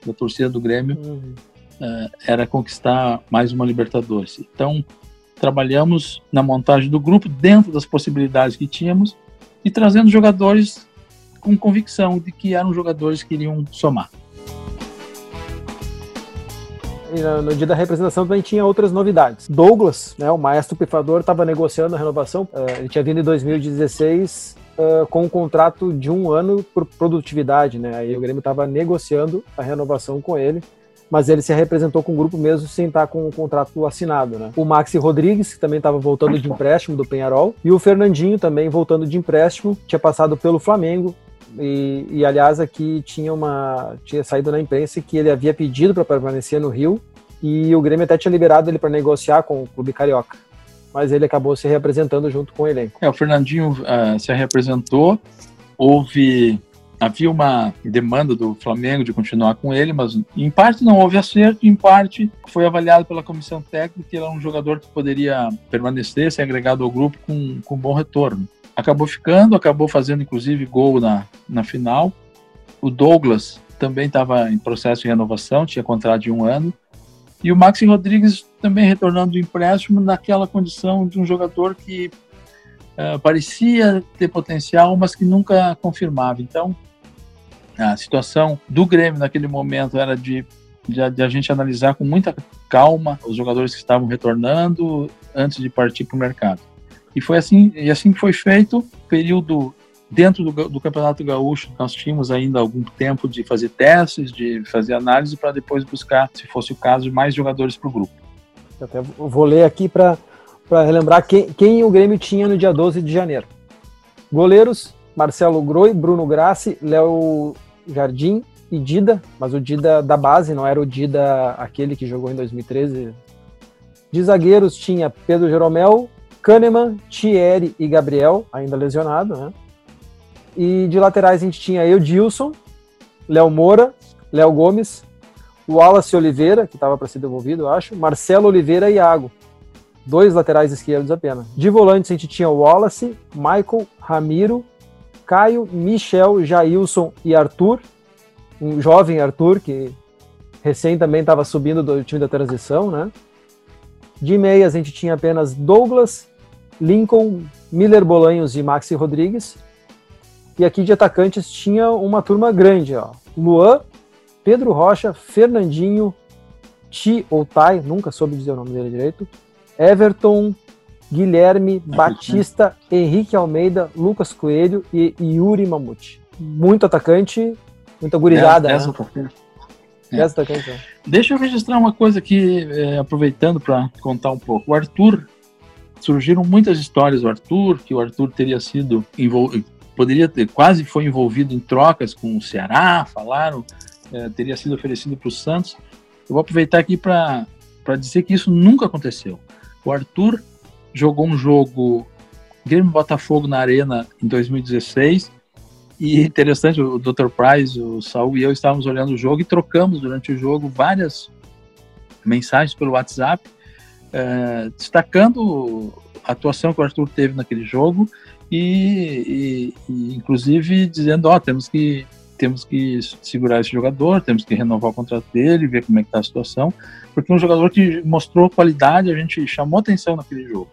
Speaker 2: da torcida do Grêmio uhum. uh, era conquistar mais uma Libertadores. Então, trabalhamos na montagem do grupo dentro das possibilidades que tínhamos e trazendo jogadores com convicção de que eram jogadores que iriam somar.
Speaker 1: E no dia da representação também tinha outras novidades. Douglas, né, o maestro pifador, estava negociando a renovação. Uh, ele tinha vindo em 2016 uh, com um contrato de um ano por produtividade, né? Aí o Grêmio estava negociando a renovação com ele mas ele se representou com o grupo mesmo sem estar com o contrato assinado, né? O Maxi Rodrigues, que também estava voltando de empréstimo do Penharol, e o Fernandinho também voltando de empréstimo, tinha passado pelo Flamengo, e, e, aliás aqui tinha uma tinha saído na imprensa que ele havia pedido para permanecer no Rio e o Grêmio até tinha liberado ele para negociar com o clube carioca mas ele acabou se representando junto com o elenco
Speaker 2: é o Fernandinho uh, se representou houve havia uma demanda do Flamengo de continuar com ele, mas em parte não houve acerto, em parte foi avaliado pela comissão técnica que ele era um jogador que poderia permanecer, ser agregado ao grupo com, com bom retorno. Acabou ficando, acabou fazendo inclusive gol na, na final. O Douglas também estava em processo de renovação, tinha contrato de um ano. E o Maxi Rodrigues também retornando do empréstimo naquela condição de um jogador que uh, parecia ter potencial, mas que nunca confirmava. Então, a situação do Grêmio naquele momento era de, de, de, a gente analisar com muita calma os jogadores que estavam retornando antes de partir para o mercado. E foi assim, e assim foi feito. Período dentro do, do, Campeonato Gaúcho, nós tínhamos ainda algum tempo de fazer testes, de fazer análise para depois buscar, se fosse o caso, mais jogadores para o grupo.
Speaker 1: Eu até vou ler aqui para relembrar quem, quem o Grêmio tinha no dia 12 de janeiro. Goleiros: Marcelo Groi, Bruno Grassi, Léo Jardim e Dida, mas o Dida da base, não era o Dida aquele que jogou em 2013. De zagueiros tinha Pedro Jeromel, Kahneman, Thierry e Gabriel, ainda lesionado, né? E de laterais a gente tinha Edilson, Léo Moura, Léo Gomes, Wallace Oliveira, que estava para ser devolvido, eu acho, Marcelo Oliveira e Iago. Dois laterais esquerdos apenas. De volantes a gente tinha Wallace, Michael, Ramiro, Caio, Michel, Jailson e Arthur, um jovem Arthur que recém também estava subindo do time da transição, né? De meias a gente tinha apenas Douglas, Lincoln, Miller Bolanhos e Maxi Rodrigues. E aqui de atacantes tinha uma turma grande, ó. Luan, Pedro Rocha, Fernandinho, Ti ou Tai, nunca soube dizer o nome dele direito, Everton, Guilherme Batista, Henrique Almeida, Lucas Coelho e Yuri Mamute. Muito atacante, muita gurizada.
Speaker 2: Essa, né? é. atacante. É. Deixa eu registrar uma coisa aqui, é, aproveitando para contar um pouco. O Arthur, surgiram muitas histórias do Arthur, que o Arthur teria sido envolvido, poderia ter, quase foi envolvido em trocas com o Ceará, falaram, é, teria sido oferecido para o Santos. Eu vou aproveitar aqui para dizer que isso nunca aconteceu. O Arthur jogou um jogo Grêmio Botafogo na Arena em 2016. E interessante, o Dr. Price, o Saul e eu estávamos olhando o jogo e trocamos durante o jogo várias mensagens pelo WhatsApp, é, destacando a atuação que o Arthur teve naquele jogo e, e, e inclusive dizendo, ó, oh, temos que temos que segurar esse jogador, temos que renovar o contrato dele, ver como é que está a situação, porque é um jogador que mostrou qualidade, a gente chamou atenção naquele jogo.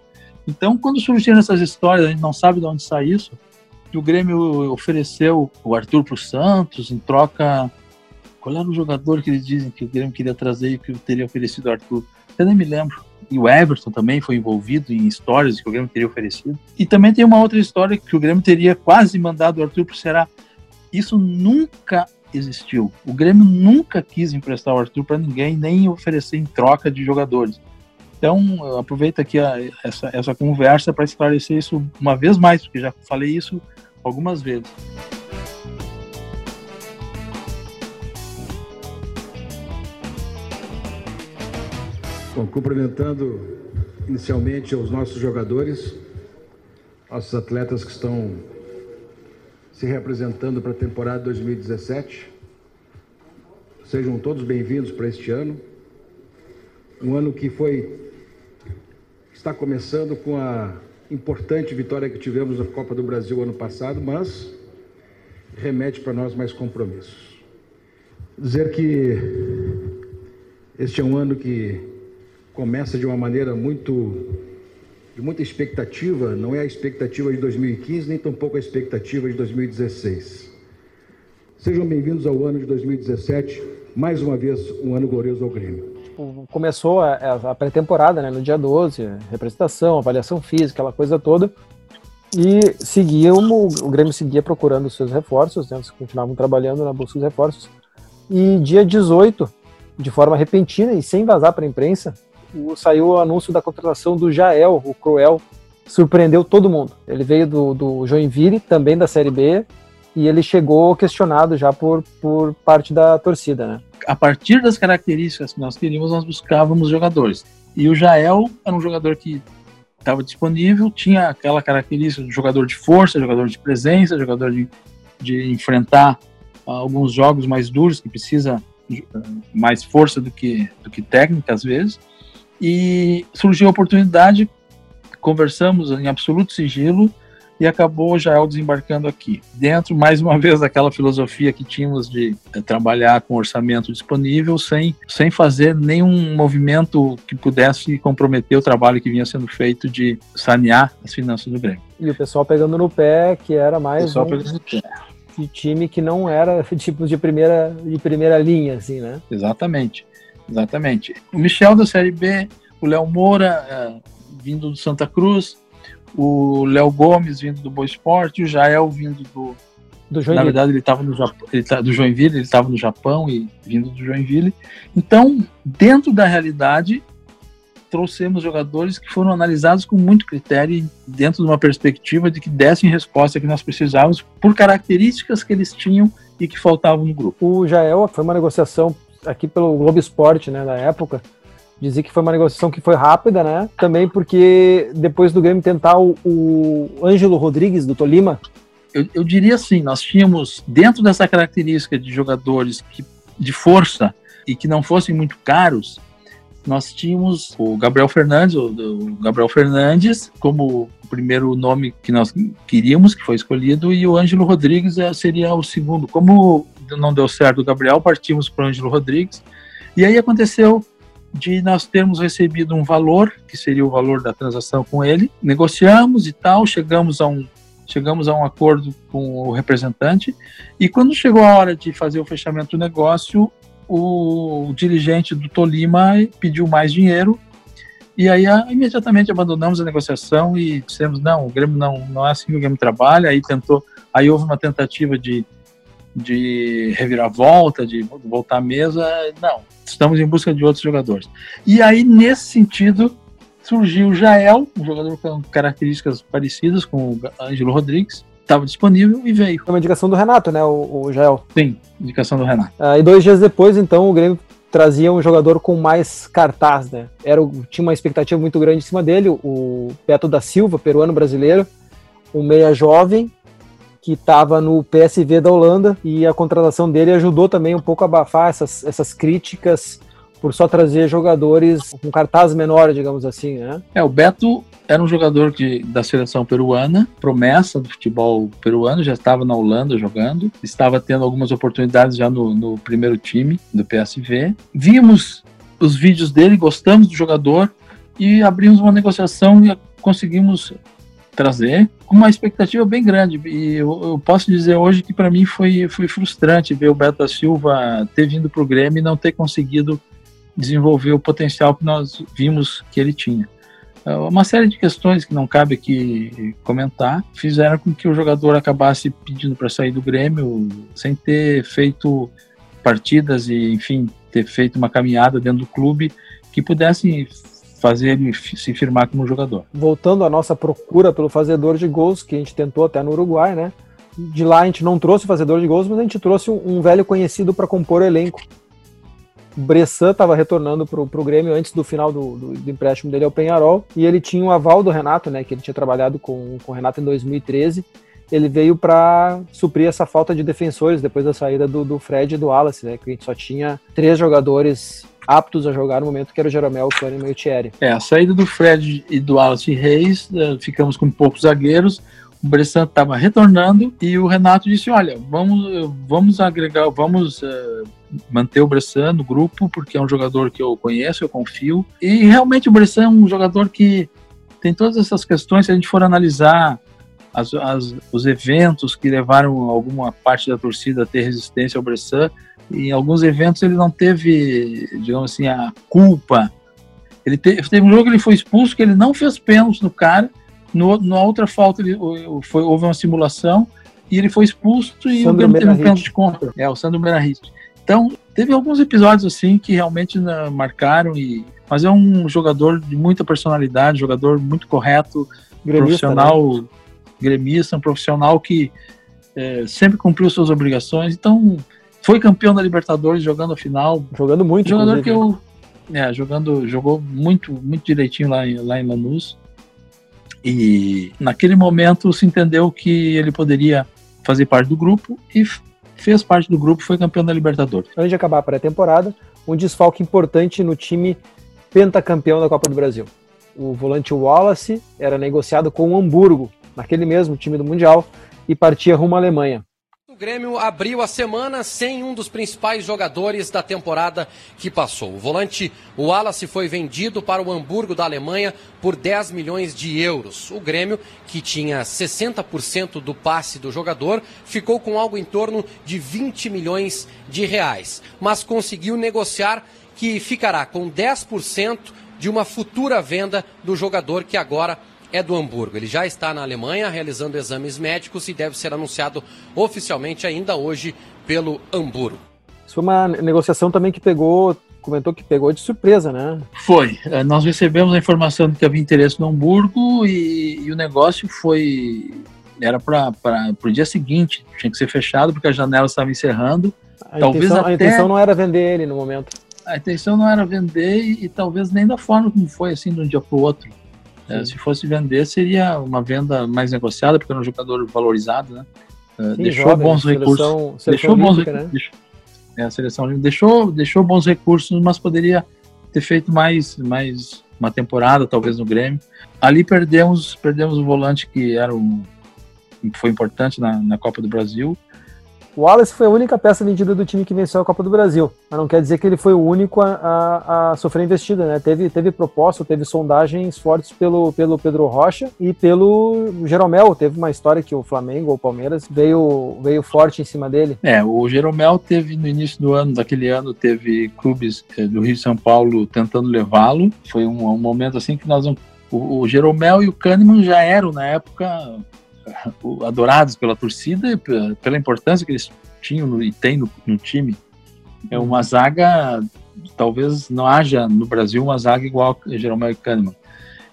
Speaker 2: Então, quando surgiram essas histórias, a gente não sabe de onde sai isso, que o Grêmio ofereceu o Arthur para o Santos em troca. Qual era o jogador que eles dizem que o Grêmio queria trazer e que teria oferecido o Arthur? Eu nem me lembro. E o Everton também foi envolvido em histórias que o Grêmio teria oferecido. E também tem uma outra história que o Grêmio teria quase mandado o Arthur para o Ceará. Isso nunca existiu. O Grêmio nunca quis emprestar o Arthur para ninguém, nem oferecer em troca de jogadores. Então, aproveita aqui a, essa, essa conversa para esclarecer isso uma vez mais, porque já falei isso algumas vezes.
Speaker 4: Bom, cumprimentando inicialmente os nossos jogadores, nossos atletas que estão se representando para a temporada 2017. Sejam todos bem-vindos para este ano. Um ano que foi está começando com a importante vitória que tivemos na Copa do Brasil ano passado, mas remete para nós mais compromissos. Dizer que este é um ano que começa de uma maneira muito de muita expectativa, não é a expectativa de 2015, nem tampouco a expectativa de 2016. Sejam bem-vindos ao ano de 2017, mais uma vez um ano glorioso ao Grêmio.
Speaker 1: Tipo, começou a, a pré-temporada, né, no dia 12, representação, avaliação física, aquela coisa toda, e seguíamos, o Grêmio seguia procurando os seus reforços, né, eles continuavam trabalhando na busca dos reforços, e dia 18, de forma repentina e sem vazar para a imprensa, saiu o anúncio da contratação do Jael, o Cruel, surpreendeu todo mundo. Ele veio do, do Joinville, também da Série B, e ele chegou questionado já por, por parte da torcida, né?
Speaker 2: A partir das características que nós queríamos, nós buscávamos jogadores. E o Jael era um jogador que estava disponível, tinha aquela característica de jogador de força, jogador de presença, jogador de, de enfrentar uh, alguns jogos mais duros, que precisa uh, mais força do que, do que técnica, às vezes. E surgiu a oportunidade, conversamos em absoluto sigilo, e acabou Jael desembarcando aqui. Dentro, mais uma *laughs* vez, daquela filosofia que tínhamos de é, trabalhar com orçamento disponível sem, sem fazer nenhum movimento que pudesse comprometer o trabalho que vinha sendo feito de sanear as finanças do Grêmio.
Speaker 1: E o pessoal pegando no pé, que era mais um de time que não era *laughs* tipo de primeira, de primeira linha, assim, né?
Speaker 2: Exatamente, exatamente. O Michel da Série B, o Léo Moura, é, vindo do Santa Cruz, o Léo Gomes vindo do Boa Esporte, o Jael vindo do. Do Joinville. Na verdade, ele estava no Japão, ele tá, do Joinville, ele estava no Japão e vindo do Joinville. Então, dentro da realidade, trouxemos jogadores que foram analisados com muito critério dentro de uma perspectiva de que dessem resposta que nós precisávamos por características que eles tinham e que faltavam no grupo.
Speaker 1: O Jael foi uma negociação aqui pelo Globo Esporte, né, na época, Dizer que foi uma negociação que foi rápida, né? Também porque depois do Grêmio tentar o, o Ângelo Rodrigues, do Tolima.
Speaker 2: Eu, eu, diria assim: nós tínhamos, dentro dessa característica de jogadores que, de força e que não fossem muito caros, nós tínhamos o Gabriel Fernandes, o, o Gabriel Fernandes como o primeiro nome que nós queríamos, que foi escolhido, e o Ângelo Rodrigues eh, seria o segundo. Como não deu certo o Gabriel, partimos para o Ângelo Rodrigues. E aí aconteceu de nós termos recebido um valor, que seria o valor da transação com ele, negociamos e tal, chegamos a um chegamos a um acordo com o representante. E quando chegou a hora de fazer o fechamento do negócio, o dirigente do Tolima pediu mais dinheiro. E aí imediatamente abandonamos a negociação e dissemos não, o Grêmio não não é assim que o Grêmio trabalha. Aí tentou, aí houve uma tentativa de de reviravolta, de voltar à mesa, não estamos em busca de outros jogadores. E aí, nesse sentido, surgiu o Jael, um jogador com características parecidas com o Ângelo Rodrigues, estava disponível e veio.
Speaker 1: Foi uma indicação do Renato, né, o, o Jael?
Speaker 2: Sim, indicação do Renato.
Speaker 1: Ah, e dois dias depois, então, o Grêmio trazia um jogador com mais cartaz, né? Era, tinha uma expectativa muito grande em cima dele, o Beto da Silva, peruano brasileiro, um meia jovem, que estava no PSV da Holanda e a contratação dele ajudou também um pouco a abafar essas, essas críticas por só trazer jogadores com cartaz menor, digamos assim, né?
Speaker 2: É, o Beto era um jogador de, da seleção peruana, promessa do futebol peruano, já estava na Holanda jogando, estava tendo algumas oportunidades já no, no primeiro time do PSV. Vimos os vídeos dele, gostamos do jogador e abrimos uma negociação e conseguimos trazer uma expectativa bem grande. E eu, eu posso dizer hoje que para mim foi, foi frustrante ver o Beto da Silva ter vindo para o Grêmio e não ter conseguido desenvolver o potencial que nós vimos que ele tinha. É, uma série de questões que não cabe aqui comentar fizeram com que o jogador acabasse pedindo para sair do Grêmio sem ter feito partidas e, enfim, ter feito uma caminhada dentro do clube que pudesse fazer ele se firmar como jogador.
Speaker 1: Voltando à nossa procura pelo fazedor de gols, que a gente tentou até no Uruguai, né? De lá a gente não trouxe fazedor de gols, mas a gente trouxe um, um velho conhecido para compor o elenco. Bressan estava retornando para o Grêmio antes do final do, do, do, empréstimo dele ao Penharol, e ele tinha o aval do Renato, né? Que ele tinha trabalhado com, com o Renato em 2013. Ele veio para suprir essa falta de defensores depois da saída do, do Fred e do Wallace, né? Que a gente só tinha três jogadores aptos a jogar no momento, que era o Jeromel, o Kahneman e o Thierry.
Speaker 2: É, a saída do Fred e do Wallace Reis, eh, ficamos com poucos zagueiros, o Bressan estava retornando e o Renato disse, olha, vamos, vamos agregar, vamos uh, manter o Bressan no grupo, porque é um jogador que eu conheço, eu confio, e realmente o Bressan é um jogador que tem todas essas questões, se a gente for analisar as, as, os eventos que levaram alguma parte da torcida a ter resistência ao Bressan, em alguns eventos ele não teve, digamos assim, a culpa. Ele te, teve um jogo que ele foi expulso, que ele não fez pênalti no cara, no, na outra falta ele, foi, houve uma simulação e ele foi expulso e Sandro o Grêmio teve um pênalti de contra. É, o Sandro Merahit. Então, teve alguns episódios assim que realmente né, marcaram e mas é um jogador de muita personalidade, jogador muito correto, gremista, profissional, né? gremista, um profissional que é, sempre cumpriu suas obrigações. Então, foi campeão da Libertadores jogando a final.
Speaker 1: Jogando muito,
Speaker 2: Jogador que eu. É, jogando, jogou muito, muito direitinho lá em, lá em Lanús. E naquele momento se entendeu que ele poderia fazer parte do grupo e fez parte do grupo, foi campeão da Libertadores.
Speaker 1: Antes de acabar a pré-temporada, um desfalque importante no time pentacampeão da Copa do Brasil. O volante Wallace era negociado com o Hamburgo, naquele mesmo time do Mundial, e partia rumo à Alemanha.
Speaker 5: O Grêmio abriu a semana sem um dos principais jogadores da temporada que passou. O volante Wallace foi vendido para o Hamburgo da Alemanha por 10 milhões de euros. O Grêmio, que tinha 60% do passe do jogador, ficou com algo em torno de 20 milhões de reais, mas conseguiu negociar que ficará com 10% de uma futura venda do jogador que agora é do Hamburgo. Ele já está na Alemanha realizando exames médicos e deve ser anunciado oficialmente ainda hoje pelo Hamburgo.
Speaker 1: Isso foi uma negociação também que pegou, comentou que pegou de surpresa, né?
Speaker 2: Foi. Eh, nós recebemos a informação de que havia interesse no Hamburgo e, e o negócio foi. Era para o dia seguinte, tinha que ser fechado porque a janela estava encerrando.
Speaker 1: A Talvez intenção, até... a intenção não era vender ele no momento
Speaker 2: a intenção não era vender e, e, talvez nem da forma como foi, assim, de um dia para o outro. É, se fosse vender, seria uma venda mais negociada, porque era um jogador valorizado, né? É, Sim, deixou jovem, bons seleção, recursos. Seleção deixou bons recursos. Né? Deixou, é, a seleção deixou, deixou bons recursos, mas poderia ter feito mais, mais uma temporada, talvez, no Grêmio. Ali perdemos, perdemos o volante que era um, foi importante na, na Copa do Brasil.
Speaker 1: O Wallace foi a única peça vendida do time que venceu a Copa do Brasil. Mas não quer dizer que ele foi o único a, a, a sofrer investida, né? Teve, teve proposta, teve sondagens fortes pelo, pelo Pedro Rocha e pelo Jeromel. Teve uma história que o Flamengo ou o Palmeiras veio, veio forte em cima dele.
Speaker 2: É, o Jeromel teve no início do ano, daquele ano, teve clubes eh, do Rio de São Paulo tentando levá-lo. Foi um, um, momento assim que nós o, o Jeromel e o Kahneman já eram na época adorados pela torcida, pela importância que eles tinham e têm no, no time. É uma zaga, talvez não haja no Brasil uma zaga igual a Jeromel e Kahneman.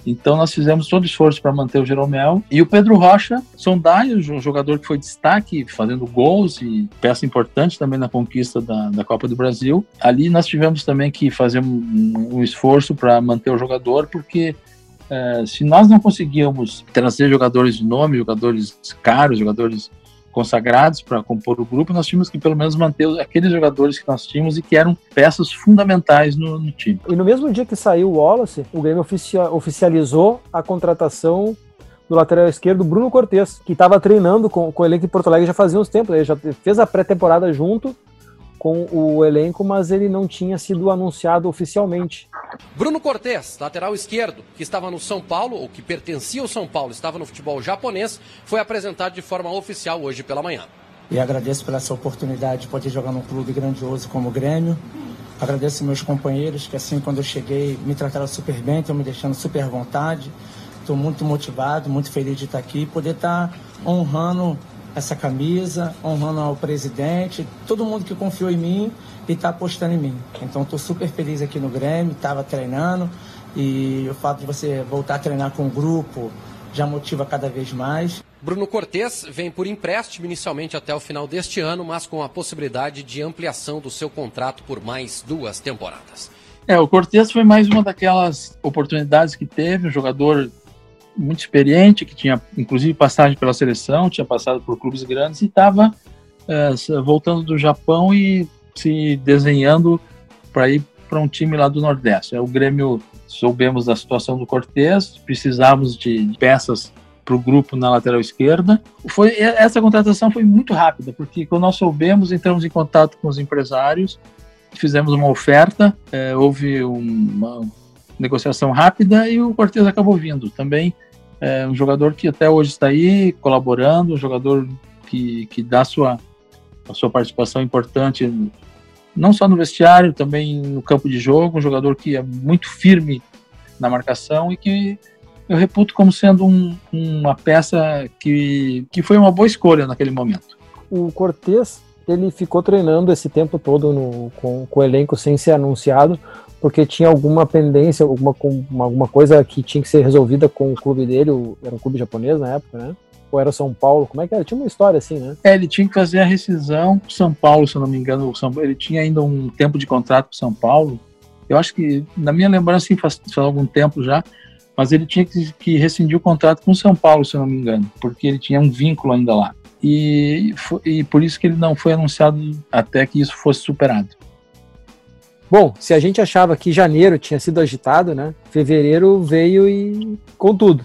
Speaker 2: Então nós fizemos todo o esforço para manter o Jeromel. E o Pedro Rocha, Sondai, um jogador que foi destaque, fazendo gols e peça importante também na conquista da, da Copa do Brasil. Ali nós tivemos também que fazer um, um esforço para manter o jogador, porque é, se nós não conseguíamos trazer jogadores de nome, jogadores caros, jogadores consagrados para compor o grupo, nós tínhamos que pelo menos manter aqueles jogadores que nós tínhamos e que eram peças fundamentais no, no time.
Speaker 1: E no mesmo dia que saiu o Wallace, o Grêmio oficializou a contratação do lateral esquerdo Bruno Cortes, que estava treinando com, com o elenco em Porto Alegre já fazia uns tempos, ele já fez a pré-temporada junto com o elenco, mas ele não tinha sido anunciado oficialmente.
Speaker 5: Bruno Cortes, lateral esquerdo, que estava no São Paulo, ou que pertencia ao São Paulo, estava no futebol japonês, foi apresentado de forma oficial hoje pela manhã.
Speaker 6: E agradeço pela essa oportunidade de poder jogar num clube grandioso como o Grêmio. Agradeço meus companheiros que assim quando eu cheguei me trataram super bem, estão me deixando super à vontade. Estou muito motivado, muito feliz de estar aqui e poder estar honrando essa camisa, honrando ao presidente, todo mundo que confiou em mim e está apostando em mim. Então estou super feliz aqui no Grêmio, estava treinando e o fato de você voltar a treinar com o grupo já motiva cada vez mais.
Speaker 5: Bruno Cortes vem por empréstimo inicialmente até o final deste ano, mas com a possibilidade de ampliação do seu contrato por mais duas temporadas.
Speaker 2: É, o Cortes foi mais uma daquelas oportunidades que teve, um jogador muito experiente, que tinha inclusive passagem pela seleção, tinha passado por clubes grandes e estava é, voltando do Japão e se desenhando para ir para um time lá do Nordeste. O Grêmio soubemos da situação do Cortez, precisávamos de peças para o grupo na lateral esquerda. Foi essa contratação foi muito rápida, porque quando nós soubemos, entramos em contato com os empresários, fizemos uma oferta, é, houve uma, negociação rápida e o Cortez acabou vindo. Também é um jogador que até hoje está aí colaborando, um jogador que, que dá sua, a sua participação importante não só no vestiário, também no campo de jogo, um jogador que é muito firme na marcação e que eu reputo como sendo um, uma peça que, que foi uma boa escolha naquele momento.
Speaker 1: O Cortez, ele ficou treinando esse tempo todo no, com, com o elenco sem ser anunciado, porque tinha alguma pendência, alguma, alguma coisa que tinha que ser resolvida com o clube dele, era um clube japonês na época, né? Ou era São Paulo? Como é que era? Tinha uma história assim, né?
Speaker 2: É, ele tinha que fazer a rescisão com São Paulo, se eu não me engano. São, ele tinha ainda um tempo de contrato com São Paulo. Eu acho que, na minha lembrança, sim, faz, faz algum tempo já, mas ele tinha que, que rescindir o contrato com São Paulo, se eu não me engano, porque ele tinha um vínculo ainda lá. E, e por isso que ele não foi anunciado até que isso fosse superado.
Speaker 1: Bom, se a gente achava que janeiro tinha sido agitado, né? Fevereiro veio e com tudo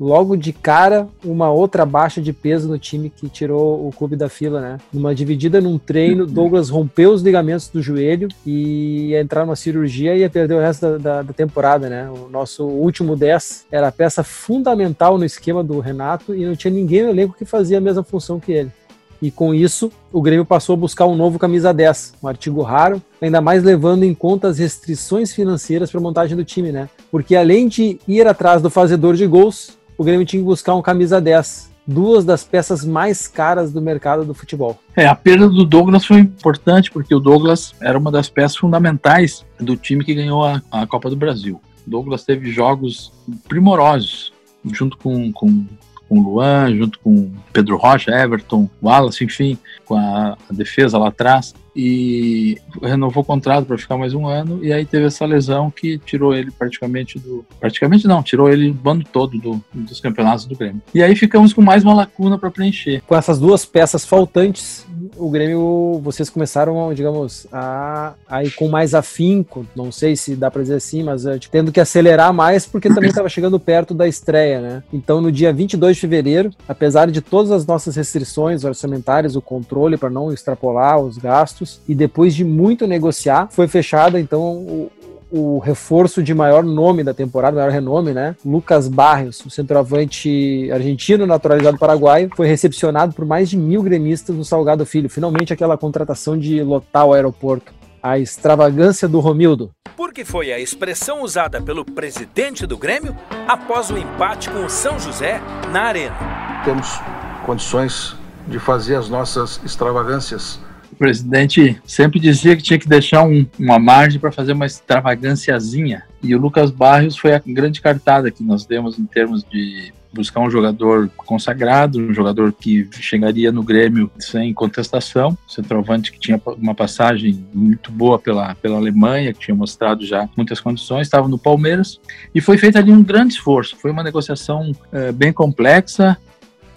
Speaker 1: logo de cara uma outra baixa de peso no time que tirou o clube da fila, né? Numa dividida num treino, *laughs* Douglas rompeu os ligamentos do joelho e ia entrar numa cirurgia e ia perder o resto da, da, da temporada, né? O nosso último 10 era a peça fundamental no esquema do Renato e não tinha ninguém no elenco que fazia a mesma função que ele. E com isso, o Grêmio passou a buscar um novo camisa 10, um artigo raro, ainda mais levando em conta as restrições financeiras para a montagem do time, né? Porque além de ir atrás do fazedor de gols, o Grêmio tinha que buscar um camisa 10. Duas das peças mais caras do mercado do futebol.
Speaker 2: É, a perda do Douglas foi importante, porque o Douglas era uma das peças fundamentais do time que ganhou a, a Copa do Brasil. Douglas teve jogos primorosos, junto com, com com o Luan, junto com Pedro Rocha, Everton, Wallace, enfim, com a, a defesa lá atrás. E renovou o contrato para ficar mais um ano. E aí teve essa lesão que tirou ele praticamente do. Praticamente não, tirou ele do bando todo do, dos campeonatos do Grêmio. E aí ficamos com mais uma lacuna para preencher.
Speaker 1: Com essas duas peças faltantes, o Grêmio, vocês começaram, digamos, a, a ir com mais afinco, não sei se dá para dizer assim, mas uh, tendo que acelerar mais, porque também estava chegando perto da estreia, né? Então, no dia 22 de fevereiro, apesar de todas as nossas restrições orçamentárias, o controle para não extrapolar os gastos, e depois de muito negociar, foi fechada, então, o, o reforço de maior nome da temporada, maior renome, né? Lucas Barrios, o centroavante argentino naturalizado paraguaio, foi recepcionado por mais de mil gremistas no Salgado Filho. Finalmente aquela contratação de lotar o aeroporto. A extravagância do Romildo.
Speaker 7: Porque foi a expressão usada pelo presidente do Grêmio após o empate com o São José na Arena.
Speaker 4: Temos condições de fazer as nossas extravagâncias
Speaker 2: presidente sempre dizia que tinha que deixar um, uma margem para fazer uma extravagânciazinha. E o Lucas Barrios foi a grande cartada que nós demos em termos de buscar um jogador consagrado, um jogador que chegaria no Grêmio sem contestação, centroavante que tinha uma passagem muito boa pela, pela Alemanha, que tinha mostrado já muitas condições, estava no Palmeiras, e foi feito ali um grande esforço. Foi uma negociação é, bem complexa,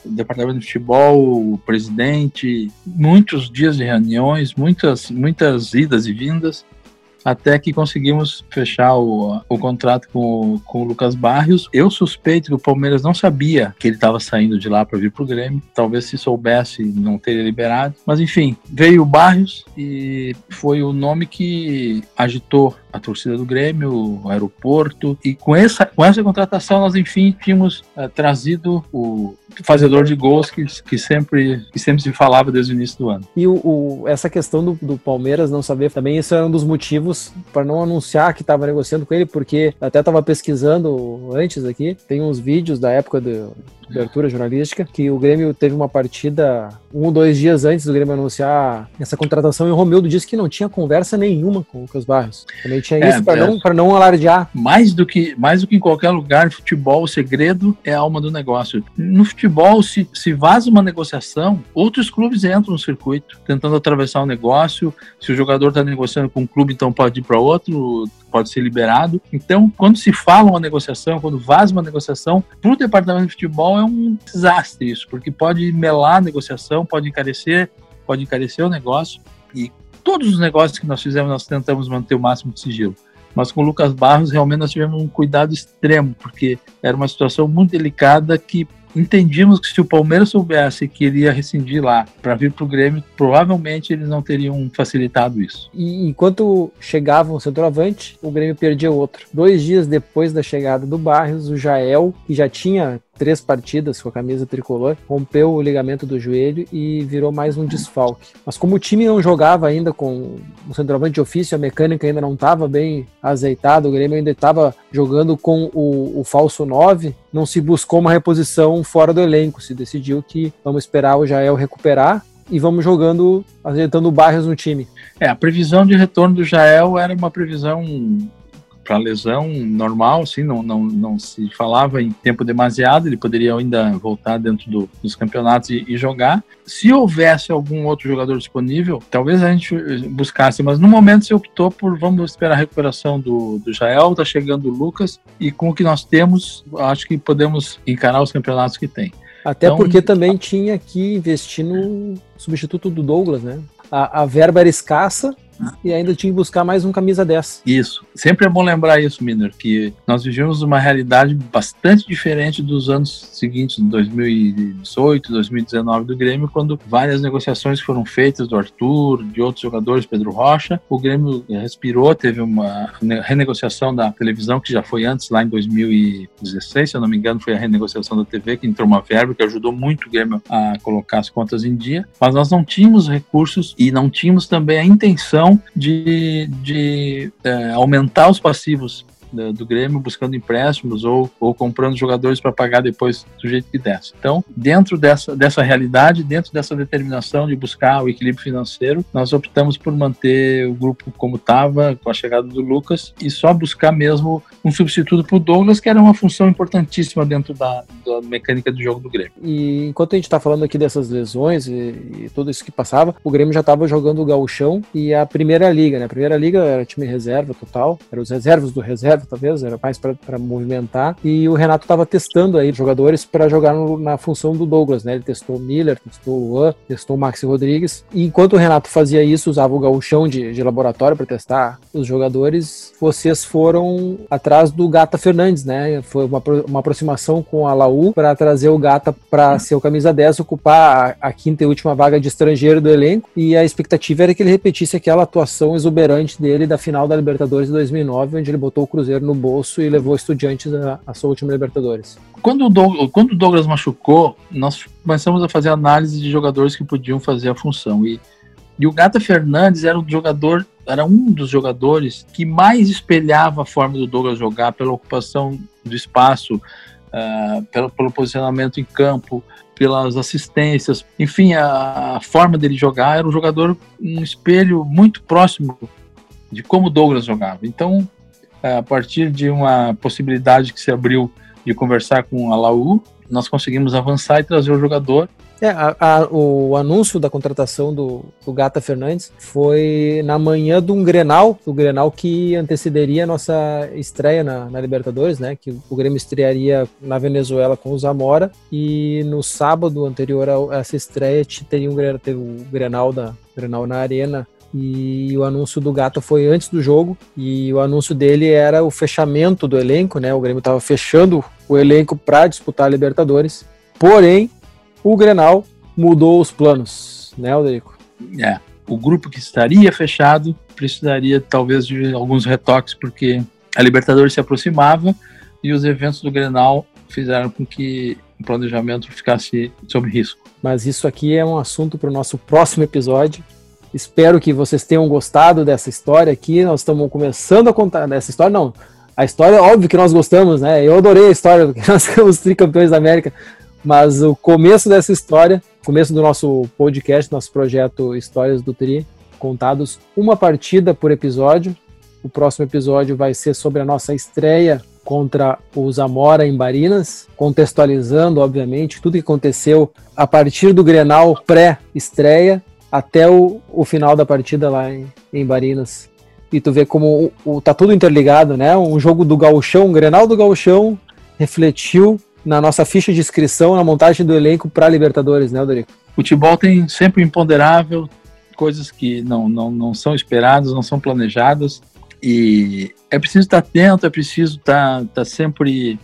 Speaker 2: departamento de futebol, o presidente, muitos dias de reuniões, muitas, muitas idas e vindas, até que conseguimos fechar o, o contrato com, com o Lucas Barrios. Eu suspeito que o Palmeiras não sabia que ele estava saindo de lá para vir para o Grêmio. Talvez se soubesse, não teria liberado. Mas enfim, veio o Barrios e foi o nome que agitou a torcida do Grêmio, o aeroporto. E com essa, com essa contratação, nós enfim tínhamos uh, trazido o fazedor de gols que, que, sempre, que sempre se falava desde o início do ano.
Speaker 1: E o, o essa questão do, do, Palmeiras não saber também, isso era um dos motivos para não anunciar que estava negociando com ele, porque até estava pesquisando antes aqui, tem uns vídeos da época do, cobertura jornalística, que o Grêmio teve uma partida um ou dois dias antes do Grêmio anunciar essa contratação e o Romildo disse que não tinha conversa nenhuma com o Lucas Barros. Também tinha é, isso para é, não, não alardear.
Speaker 2: Mais do, que, mais do que em qualquer lugar, futebol, o segredo é a alma do negócio. No futebol, se, se vaza uma negociação, outros clubes entram no circuito, tentando atravessar o negócio. Se o jogador está negociando com um clube, então pode ir para outro, pode ser liberado. Então, quando se fala uma negociação, quando vaza uma negociação, para o departamento de futebol é um desastre isso, porque pode melar a negociação, pode encarecer, pode encarecer o negócio. E todos os negócios que nós fizemos, nós tentamos manter o máximo de sigilo. Mas com o Lucas Barros, realmente nós tivemos um cuidado extremo, porque era uma situação muito delicada que entendíamos que se o Palmeiras soubesse que iria rescindir lá para vir para o Grêmio, provavelmente eles não teriam facilitado isso.
Speaker 1: E enquanto chegava um centroavante, o Grêmio perdia outro. Dois dias depois da chegada do Barrios, o Jael, que já tinha três partidas com a camisa tricolor, rompeu o ligamento do joelho e virou mais um desfalque. Mas como o time não jogava ainda com o centroavante de ofício, a mecânica ainda não estava bem azeitada, o Grêmio ainda estava jogando com o, o falso 9, não se buscou uma reposição fora do elenco, se decidiu que vamos esperar o Jael recuperar e vamos jogando, ajeitando barras no time.
Speaker 2: É, a previsão de retorno do Jael era uma previsão para lesão normal, assim, não, não, não se falava em tempo demasiado, ele poderia ainda voltar dentro do, dos campeonatos e, e, jogar. Se houvesse algum outro jogador disponível, talvez a gente buscasse, mas no momento se optou por vamos esperar a recuperação do, do Jael, tá chegando o Lucas, e com o que nós temos, acho que podemos encarar os campeonatos que tem.
Speaker 1: Até então, porque também tinha que investir no substituto do Douglas, né? A, a verba era escassa e ainda tinha que buscar mais um camisa 10.
Speaker 2: Isso. Sempre é bom lembrar isso, Miner, que nós vivemos uma realidade bastante diferente dos anos seguintes, 2018, 2019 do Grêmio, quando várias negociações foram feitas do Arthur, de outros jogadores, Pedro Rocha. O Grêmio respirou, teve uma renegociação da televisão que já foi antes, lá em 2016, se eu não me engano, foi a renegociação da TV que entrou uma verba que ajudou muito o Grêmio a colocar as contas em dia, mas nós não tínhamos recursos e não tínhamos também a intenção de, de é, aumentar os passivos do, do Grêmio buscando empréstimos ou, ou comprando jogadores para pagar depois do jeito que desse. Então, dentro dessa, dessa realidade, dentro dessa determinação de buscar o equilíbrio financeiro, nós optamos por manter o grupo como estava, com a chegada do Lucas, e só buscar mesmo um substituto para o Douglas, que era uma função importantíssima dentro da, da mecânica do jogo do Grêmio.
Speaker 1: E enquanto a gente está falando aqui dessas lesões e, e, tudo isso que passava, o Grêmio já estava jogando o gauchão e a Primeira Liga, né? A Primeira Liga era time reserva total, eram os reservas do reserva talvez, era mais para movimentar. E o Renato estava testando aí jogadores para jogar no, na função do Douglas, né? Ele testou Miller, testou Luan, testou Maxi Rodrigues. E enquanto o Renato fazia isso, usava o gauchão de, de laboratório para testar os jogadores, vocês foram atrás do Gata Fernandes, né? Foi uma, uma aproximação com a Laú para trazer o Gata para ser o camisa 10, ocupar a, a quinta e última vaga de estrangeiro do elenco. E a expectativa era que ele repetisse aquela atuação exuberante dele da final da Libertadores de 2009, onde ele botou o Cruzeiro No bolso e levou Estudiantes à, sua última Libertadores.
Speaker 2: Quando o, Douglas, quando o Douglas machucou, nós começamos a fazer análise de jogadores que podiam fazer a função. E, e o Gata Fernandes era um jogador, era um dos jogadores que mais espelhava a forma do Douglas jogar pela ocupação do espaço, uh, pelo, pelo posicionamento em campo, pelas assistências, enfim, a, a, forma dele jogar era um jogador, um espelho muito próximo de como o Douglas jogava. Então, a partir de uma possibilidade que se abriu de conversar com a Laú, nós conseguimos avançar e trazer o jogador.
Speaker 1: É, a, a, o anúncio da contratação do, do, Gata Fernandes foi na manhã de um Grenal, o Grenal que antecederia a nossa estreia na, na, Libertadores, né? Que o Grêmio estrearia na Venezuela com o Zamora e no sábado anterior a essa estreia teria um, teve o Grenal da Grenal na Arena e o anúncio do Gato foi antes do jogo e o anúncio dele era o fechamento do elenco, né? O Grêmio estava fechando o elenco para disputar a Libertadores. Porém, o Grenal mudou os planos, né, Alderico?
Speaker 2: É, o grupo que estaria fechado precisaria talvez de alguns retoques porque a Libertadores se aproximava e os eventos do Grenal fizeram com que o planejamento ficasse sob risco.
Speaker 1: Mas isso aqui é um assunto para o nosso próximo episódio. Espero que vocês tenham gostado dessa história aqui. Nós estamos começando a contar dessa história, não. A história, óbvio que nós gostamos, né? Eu adorei a história, porque *laughs* nós somos tricampeões da América. Mas o começo dessa história, começo do nosso podcast, nosso projeto Histórias do Tri, contados uma partida por episódio. O próximo episódio vai ser sobre a nossa estreia contra o Zamora em Barinas, contextualizando, obviamente, tudo que aconteceu a partir do Grenal pré-estreia até o, o final da partida lá em, em Barinas. E tu vê como o, o, tá tudo interligado, né? Um jogo do Gauchão, um Grenal do Gauchão, refletiu na nossa ficha de inscrição, na montagem do elenco para Libertadores, né, Dorico?
Speaker 2: Futebol tem sempre imponderável, coisas que não, não, não são esperadas, não são planejadas, e é preciso estar atento, é preciso estar, estar sempre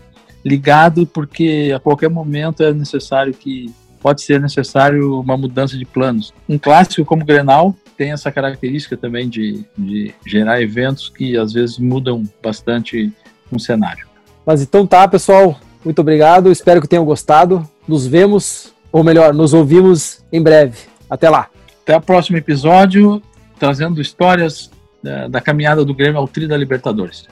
Speaker 2: ligado, porque a qualquer momento é necessário que pode ser necessário uma mudança de planos. Um clássico como o Grenal tem essa característica também de, de gerar eventos que às vezes mudam bastante um cenário.
Speaker 1: Mas então tá, pessoal. Muito obrigado. Espero que tenham gostado. Nos vemos, ou melhor, nos ouvimos em breve. Até lá.
Speaker 2: Até o próximo episódio, trazendo histórias da, da caminhada do Grêmio ao Tri da Libertadores.